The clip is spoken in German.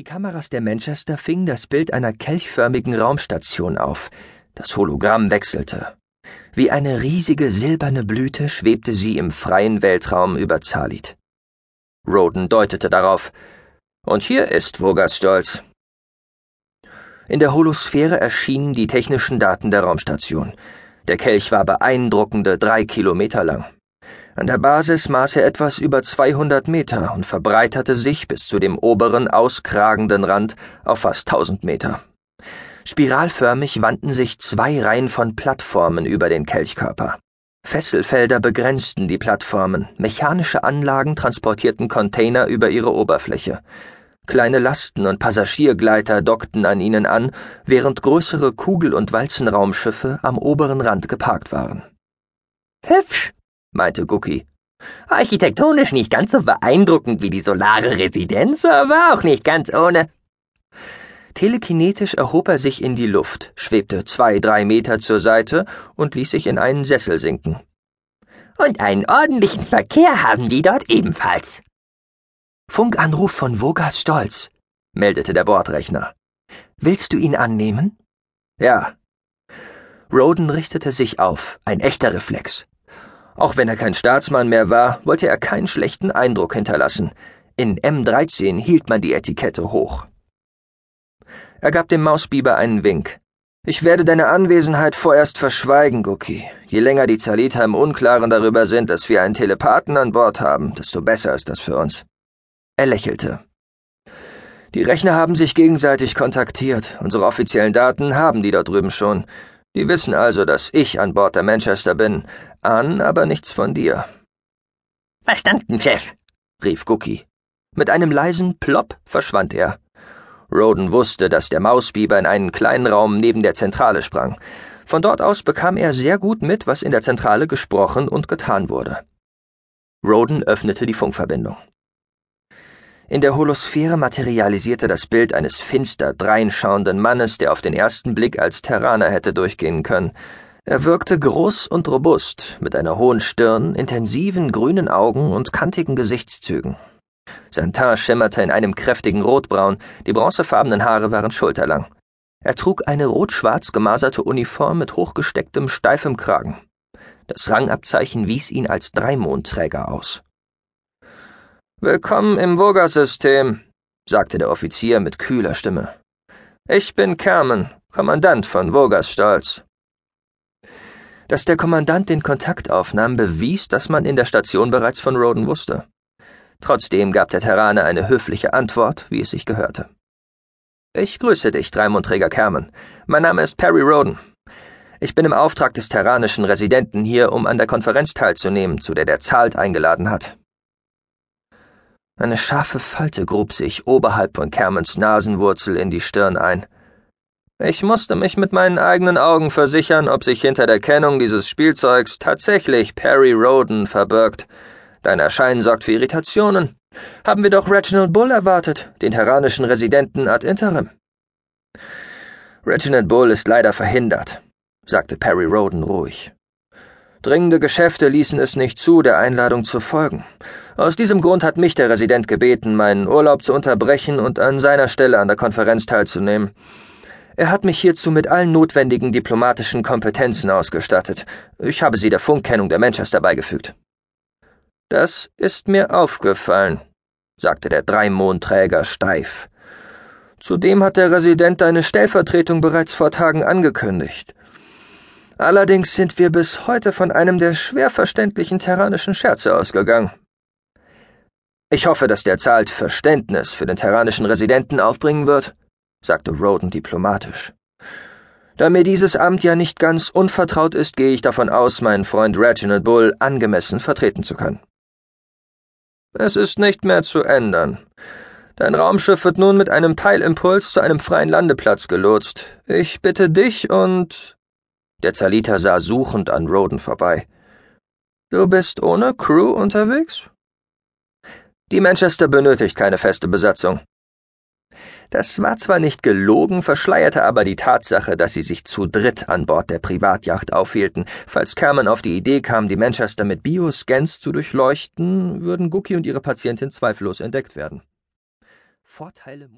Die Kameras der Manchester fingen das Bild einer kelchförmigen Raumstation auf. Das Hologramm wechselte. Wie eine riesige silberne Blüte schwebte sie im freien Weltraum über Zalit. Roden deutete darauf. Und hier ist Vogers Stolz. In der Holosphäre erschienen die technischen Daten der Raumstation. Der Kelch war beeindruckende drei Kilometer lang. An der Basis maß er etwas über 200 Meter und verbreiterte sich bis zu dem oberen auskragenden Rand auf fast 1000 Meter. Spiralförmig wandten sich zwei Reihen von Plattformen über den Kelchkörper. Fesselfelder begrenzten die Plattformen, mechanische Anlagen transportierten Container über ihre Oberfläche. Kleine Lasten- und Passagiergleiter dockten an ihnen an, während größere Kugel- und Walzenraumschiffe am oberen Rand geparkt waren. Hübsch, meinte Gucki. Architektonisch nicht ganz so beeindruckend wie die solare Residenz, aber auch nicht ganz ohne. Telekinetisch erhob er sich in die Luft, schwebte zwei, drei Meter zur Seite und ließ sich in einen Sessel sinken. Und einen ordentlichen Verkehr haben die dort ebenfalls. Funkanruf von Vogas Stolz, meldete der Bordrechner. Willst du ihn annehmen? Ja. Roden richtete sich auf, ein echter Reflex. Auch wenn er kein Staatsmann mehr war, wollte er keinen schlechten Eindruck hinterlassen. In M13 hielt man die Etikette hoch. Er gab dem Mausbiber einen Wink. Ich werde deine Anwesenheit vorerst verschweigen, Guki. Je länger die Zalita im Unklaren darüber sind, dass wir einen Telepathen an Bord haben, desto besser ist das für uns. Er lächelte. Die Rechner haben sich gegenseitig kontaktiert. Unsere offiziellen Daten haben die dort drüben schon. Die wissen also, dass ich an Bord der Manchester bin, ahnen aber nichts von dir. Verstanden, Chef, rief Gucki. Mit einem leisen Plopp verschwand er. Roden wusste, dass der Mausbiber in einen kleinen Raum neben der Zentrale sprang. Von dort aus bekam er sehr gut mit, was in der Zentrale gesprochen und getan wurde. Roden öffnete die Funkverbindung. In der Holosphäre materialisierte das Bild eines finster dreinschauenden Mannes, der auf den ersten Blick als Terraner hätte durchgehen können. Er wirkte groß und robust, mit einer hohen Stirn, intensiven grünen Augen und kantigen Gesichtszügen. Sein Teint schimmerte in einem kräftigen Rotbraun, die bronzefarbenen Haare waren schulterlang. Er trug eine rot-schwarz gemaserte Uniform mit hochgestecktem, steifem Kragen. Das Rangabzeichen wies ihn als Dreimondträger aus. Willkommen im Voga-System, sagte der Offizier mit kühler Stimme. Ich bin Kerman, Kommandant von Vogas Stolz. Dass der Kommandant den Kontakt aufnahm, bewies, dass man in der Station bereits von Roden wusste. Trotzdem gab der Terraner eine höfliche Antwort, wie es sich gehörte. Ich grüße dich, Dreimondträger Kerman. Mein Name ist Perry Roden. Ich bin im Auftrag des terranischen Residenten hier, um an der Konferenz teilzunehmen, zu der der Zahlt eingeladen hat. Eine scharfe Falte grub sich oberhalb von Kermans Nasenwurzel in die Stirn ein. Ich musste mich mit meinen eigenen Augen versichern, ob sich hinter der Kennung dieses Spielzeugs tatsächlich Perry Roden verbirgt. Dein Erscheinen sorgt für Irritationen. Haben wir doch Reginald Bull erwartet, den terranischen Residenten ad interim. Reginald Bull ist leider verhindert, sagte Perry Roden ruhig. Dringende Geschäfte ließen es nicht zu, der Einladung zu folgen. Aus diesem Grund hat mich der Resident gebeten, meinen Urlaub zu unterbrechen und an seiner Stelle an der Konferenz teilzunehmen. Er hat mich hierzu mit allen notwendigen diplomatischen Kompetenzen ausgestattet. Ich habe sie der Funkkennung der Manchester beigefügt. Das ist mir aufgefallen, sagte der Dreimondträger steif. Zudem hat der Resident deine Stellvertretung bereits vor Tagen angekündigt. Allerdings sind wir bis heute von einem der schwer verständlichen terranischen Scherze ausgegangen. Ich hoffe, dass der Zahlt Verständnis für den terranischen Residenten aufbringen wird, sagte Roden diplomatisch. Da mir dieses Amt ja nicht ganz unvertraut ist, gehe ich davon aus, meinen Freund Reginald Bull angemessen vertreten zu können. Es ist nicht mehr zu ändern. Dein Raumschiff wird nun mit einem Peilimpuls zu einem freien Landeplatz gelotst. Ich bitte dich und der Zaliter sah suchend an Roden vorbei. Du bist ohne Crew unterwegs? Die Manchester benötigt keine feste Besatzung. Das war zwar nicht gelogen, verschleierte aber die Tatsache, dass sie sich zu dritt an Bord der Privatjacht aufhielten. Falls Kerman auf die Idee kam, die Manchester mit Bioscans zu durchleuchten, würden Guki und ihre Patientin zweifellos entdeckt werden. Vorteile